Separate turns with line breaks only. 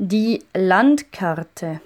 Die Landkarte.